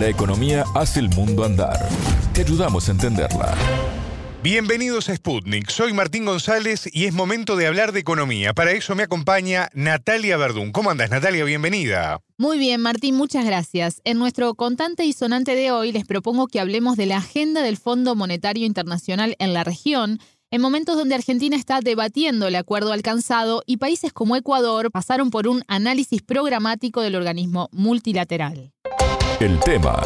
La economía hace el mundo andar. Te ayudamos a entenderla. Bienvenidos a Sputnik, soy Martín González y es momento de hablar de economía. Para eso me acompaña Natalia Verdún. ¿Cómo andas, Natalia? Bienvenida. Muy bien, Martín, muchas gracias. En nuestro contante y sonante de hoy les propongo que hablemos de la agenda del Fondo Monetario Internacional en la región, en momentos donde Argentina está debatiendo el acuerdo alcanzado y países como Ecuador pasaron por un análisis programático del organismo multilateral. El tema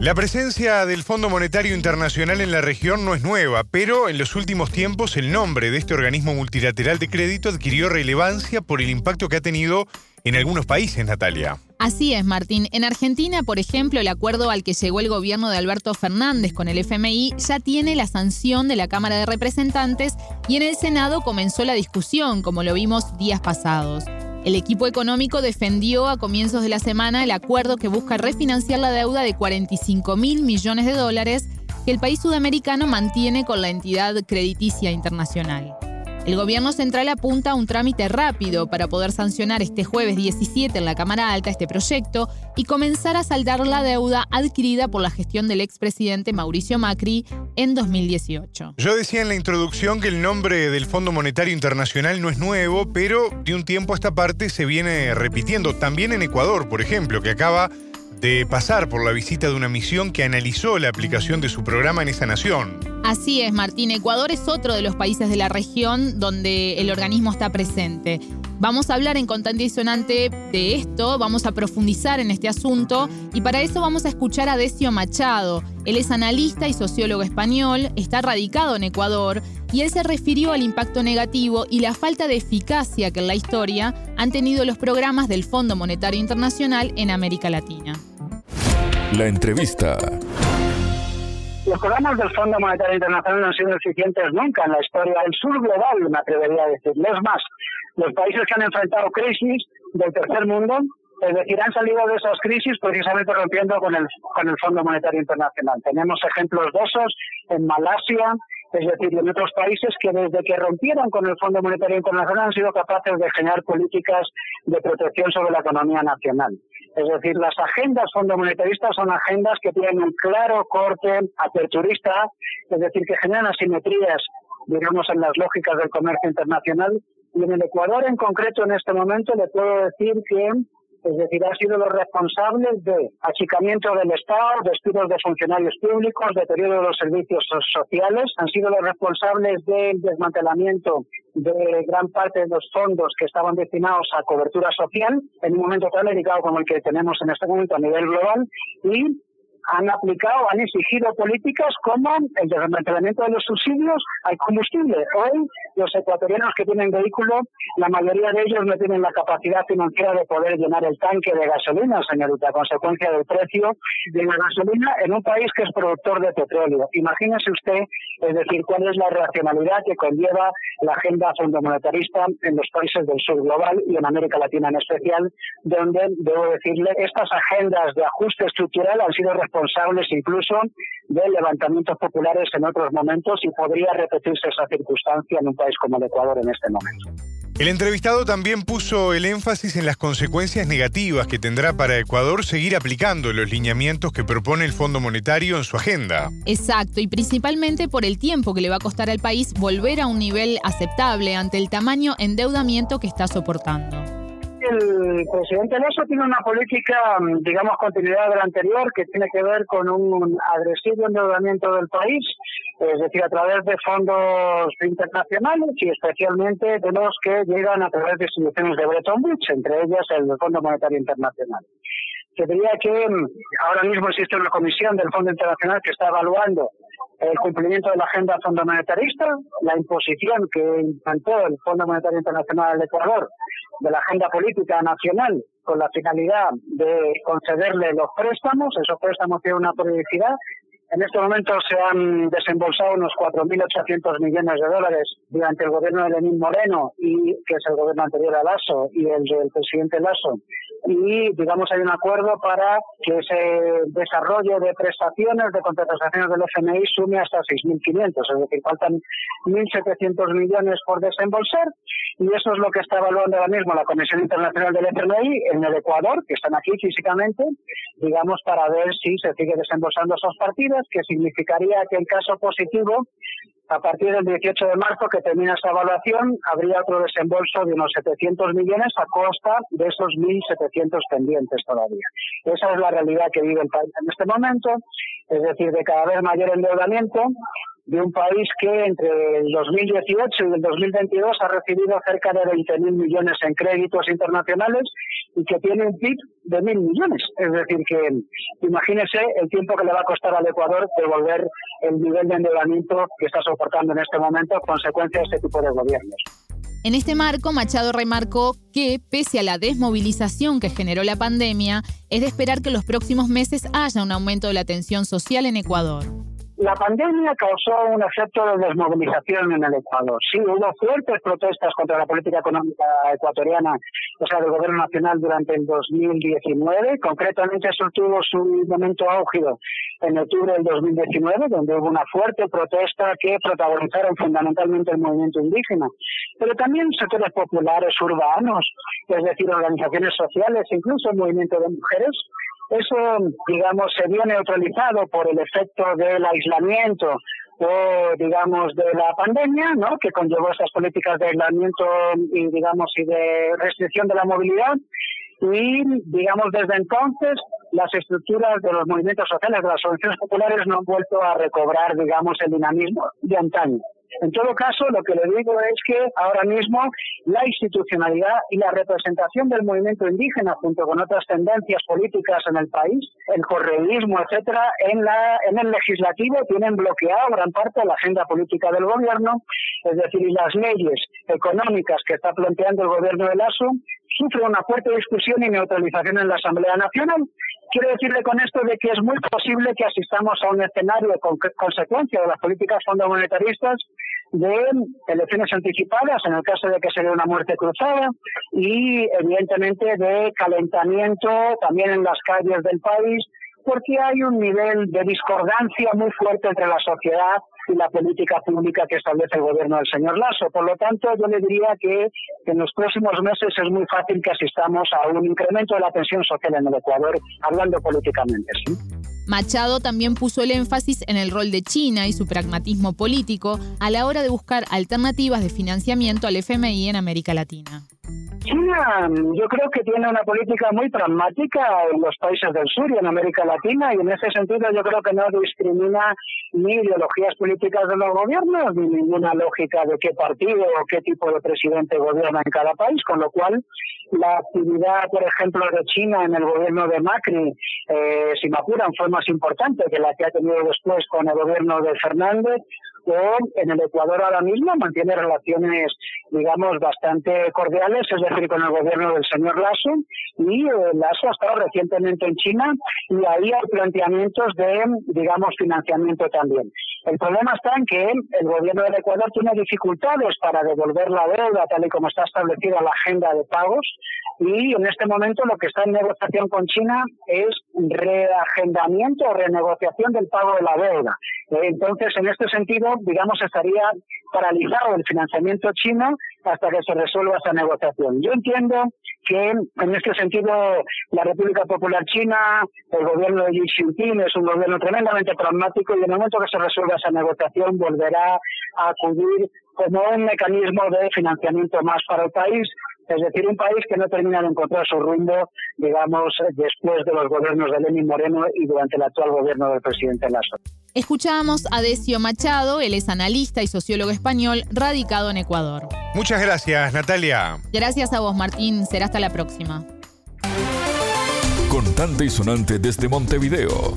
La presencia del Fondo Monetario Internacional en la región no es nueva, pero en los últimos tiempos el nombre de este organismo multilateral de crédito adquirió relevancia por el impacto que ha tenido en algunos países, Natalia. Así es, Martín. En Argentina, por ejemplo, el acuerdo al que llegó el gobierno de Alberto Fernández con el FMI ya tiene la sanción de la Cámara de Representantes y en el Senado comenzó la discusión, como lo vimos días pasados. El equipo económico defendió a comienzos de la semana el acuerdo que busca refinanciar la deuda de 45 mil millones de dólares que el país sudamericano mantiene con la entidad crediticia internacional. El gobierno central apunta a un trámite rápido para poder sancionar este jueves 17 en la Cámara Alta este proyecto y comenzar a saldar la deuda adquirida por la gestión del expresidente Mauricio Macri en 2018. Yo decía en la introducción que el nombre del Fondo Monetario Internacional no es nuevo, pero de un tiempo a esta parte se viene repitiendo. También en Ecuador, por ejemplo, que acaba de pasar por la visita de una misión que analizó la aplicación de su programa en esa nación. Así es, Martín. Ecuador es otro de los países de la región donde el organismo está presente. Vamos a hablar en Contante y Sonante de esto, vamos a profundizar en este asunto y para eso vamos a escuchar a Decio Machado. Él es analista y sociólogo español, está radicado en Ecuador y él se refirió al impacto negativo y la falta de eficacia que en la historia han tenido los programas del Fondo Monetario Internacional en América Latina. La entrevista. Los programas del Fondo Monetario Internacional no han sido eficientes nunca en la historia del sur global, me atrevería a decir. Es más, los países que han enfrentado crisis del tercer mundo, es decir, han salido de esas crisis precisamente rompiendo con el, con el Fondo Monetario Internacional. Tenemos ejemplos de esos en Malasia, es decir, en otros países que desde que rompieron con el Fondo Monetario Internacional han sido capaces de generar políticas de protección sobre la economía nacional. Es decir, las agendas fondomonetaristas son agendas que tienen un claro corte aperturista, es decir, que generan asimetrías, digamos, en las lógicas del comercio internacional. Y en el Ecuador en concreto, en este momento, le puedo decir que es decir, han sido los responsables de achicamiento del Estado, despidos de funcionarios públicos, deterioro de los servicios sociales, han sido los responsables del desmantelamiento de gran parte de los fondos que estaban destinados a cobertura social en un momento tan delicado como el que tenemos en este momento a nivel global. Y han aplicado, han exigido políticas como el desmantelamiento de los subsidios al combustible. Hoy los ecuatorianos que tienen vehículo, la mayoría de ellos no tienen la capacidad financiera de poder llenar el tanque de gasolina, señorita, a consecuencia del precio de la gasolina en un país que es productor de petróleo. Imagínese usted, es decir, cuál es la racionalidad que conlleva la agenda fondomonetarista en los países del sur global y en América Latina en especial, donde, debo decirle, estas agendas de ajuste estructural han sido responsables incluso de levantamientos populares en otros momentos y podría repetirse esa circunstancia en un país como el Ecuador en este momento. El entrevistado también puso el énfasis en las consecuencias negativas que tendrá para Ecuador seguir aplicando los lineamientos que propone el Fondo Monetario en su agenda. Exacto, y principalmente por el tiempo que le va a costar al país volver a un nivel aceptable ante el tamaño endeudamiento que está soportando el presidente Lasso tiene una política, mm, digamos, continuidad de la anterior, que tiene que ver con un agresivo endeudamiento del país, es decir, a través de fondos internacionales y especialmente de los que llegan a través de instituciones de Bretton Woods, entre ellas el Fondo Monetario Internacional. Se diría que mm, ahora mismo existe una comisión del Fondo Internacional que está evaluando el cumplimiento de la agenda fondo monetarista, la imposición que implantó el Fondo Monetario Internacional del Ecuador de la agenda política nacional con la finalidad de concederle los préstamos. Esos préstamos tienen una periodicidad. En este momento se han desembolsado unos 4.800 millones de dólares durante el gobierno de Lenín Moreno, y que es el gobierno anterior a Lasso, y el del presidente Lasso, y, digamos, hay un acuerdo para que ese desarrollo de prestaciones, de contrataciones del FMI sume hasta 6.500, es decir, faltan 1.700 millones por desembolsar y eso es lo que está evaluando ahora mismo la Comisión Internacional del FMI en el Ecuador, que están aquí físicamente, digamos, para ver si se sigue desembolsando esas partidas, que significaría que en caso positivo a partir del 18 de marzo, que termina esta evaluación, habría otro desembolso de unos 700 millones a costa de esos 1.700 pendientes todavía. Esa es la realidad que vive el país en este momento, es decir, de cada vez mayor endeudamiento, de un país que entre el 2018 y el 2022 ha recibido cerca de 20.000 millones en créditos internacionales y que tiene un PIB de 1.000 millones. Es decir, que imagínese el tiempo que le va a costar al Ecuador devolver el nivel de endeudamiento que está soportando en este momento consecuencia de este tipo de gobiernos. En este marco, Machado remarcó que, pese a la desmovilización que generó la pandemia, es de esperar que en los próximos meses haya un aumento de la tensión social en Ecuador. La pandemia causó un efecto de desmovilización en el Ecuador. Sí, hubo fuertes protestas contra la política económica ecuatoriana, o sea, del gobierno nacional durante el 2019. Concretamente, eso tuvo su momento álgido en octubre del 2019, donde hubo una fuerte protesta que protagonizaron fundamentalmente el movimiento indígena, pero también sectores populares urbanos, es decir, organizaciones sociales, incluso el movimiento de mujeres, eso, digamos, se vio neutralizado por el efecto del aislamiento o, digamos, de la pandemia, ¿no? Que conllevó esas políticas de aislamiento y, digamos, y de restricción de la movilidad. Y, digamos, desde entonces, las estructuras de los movimientos sociales, de las organizaciones populares, no han vuelto a recobrar, digamos, el dinamismo de antaño. En todo caso, lo que le digo es que ahora mismo la institucionalidad y la representación del movimiento indígena, junto con otras tendencias políticas en el país, el correísmo, etcétera, en, la, en el legislativo tienen bloqueado gran parte de la agenda política del gobierno, es decir, las leyes económicas que está planteando el gobierno de Lasso sufren una fuerte discusión y neutralización en la Asamblea Nacional. Quiero decirle con esto de que es muy posible que asistamos a un escenario con consecuencia de las políticas fondomonetaristas de elecciones anticipadas, en el caso de que sea una muerte cruzada, y evidentemente de calentamiento también en las calles del país, porque hay un nivel de discordancia muy fuerte entre la sociedad y la política pública que establece el gobierno del señor Lasso. Por lo tanto, yo le diría que en los próximos meses es muy fácil que asistamos a un incremento de la tensión social en el Ecuador, hablando políticamente. Machado también puso el énfasis en el rol de China y su pragmatismo político a la hora de buscar alternativas de financiamiento al FMI en América Latina. China yo creo que tiene una política muy pragmática en los países del sur y en América Latina y en ese sentido yo creo que no discrimina ni ideologías políticas de los gobiernos ni ninguna lógica de qué partido o qué tipo de presidente gobierna en cada país, con lo cual la actividad, por ejemplo, de China en el gobierno de Macri, eh, si apuran, fue más importante que la que ha tenido después con el gobierno de Fernández o en el Ecuador ahora mismo mantiene relaciones, digamos, bastante cordiales, es decir, con el gobierno del señor Lasso, y eh, Lasso ha estado recientemente en China y ahí hay planteamientos de, digamos, financiamiento también. El problema está en que el gobierno del Ecuador tiene dificultades para devolver la deuda tal y como está establecida la agenda de pagos y en este momento lo que está en negociación con China es reagendamiento o renegociación del pago de la deuda. Entonces, en este sentido, digamos, estaría paralizado el financiamiento chino hasta que se resuelva esa negociación. Yo entiendo que en este sentido la República Popular China, el gobierno de Xi Jinping es un gobierno tremendamente pragmático y en el momento que se resuelva esa negociación volverá a acudir como un mecanismo de financiamiento más para el país es decir, un país que no termina de encontrar su rumbo, digamos, después de los gobiernos de Lenín Moreno y durante el actual gobierno del presidente Lasso. Escuchábamos a Decio Machado, él es analista y sociólogo español radicado en Ecuador. Muchas gracias, Natalia. Gracias a vos, Martín. Será hasta la próxima. Contante y sonante desde Montevideo.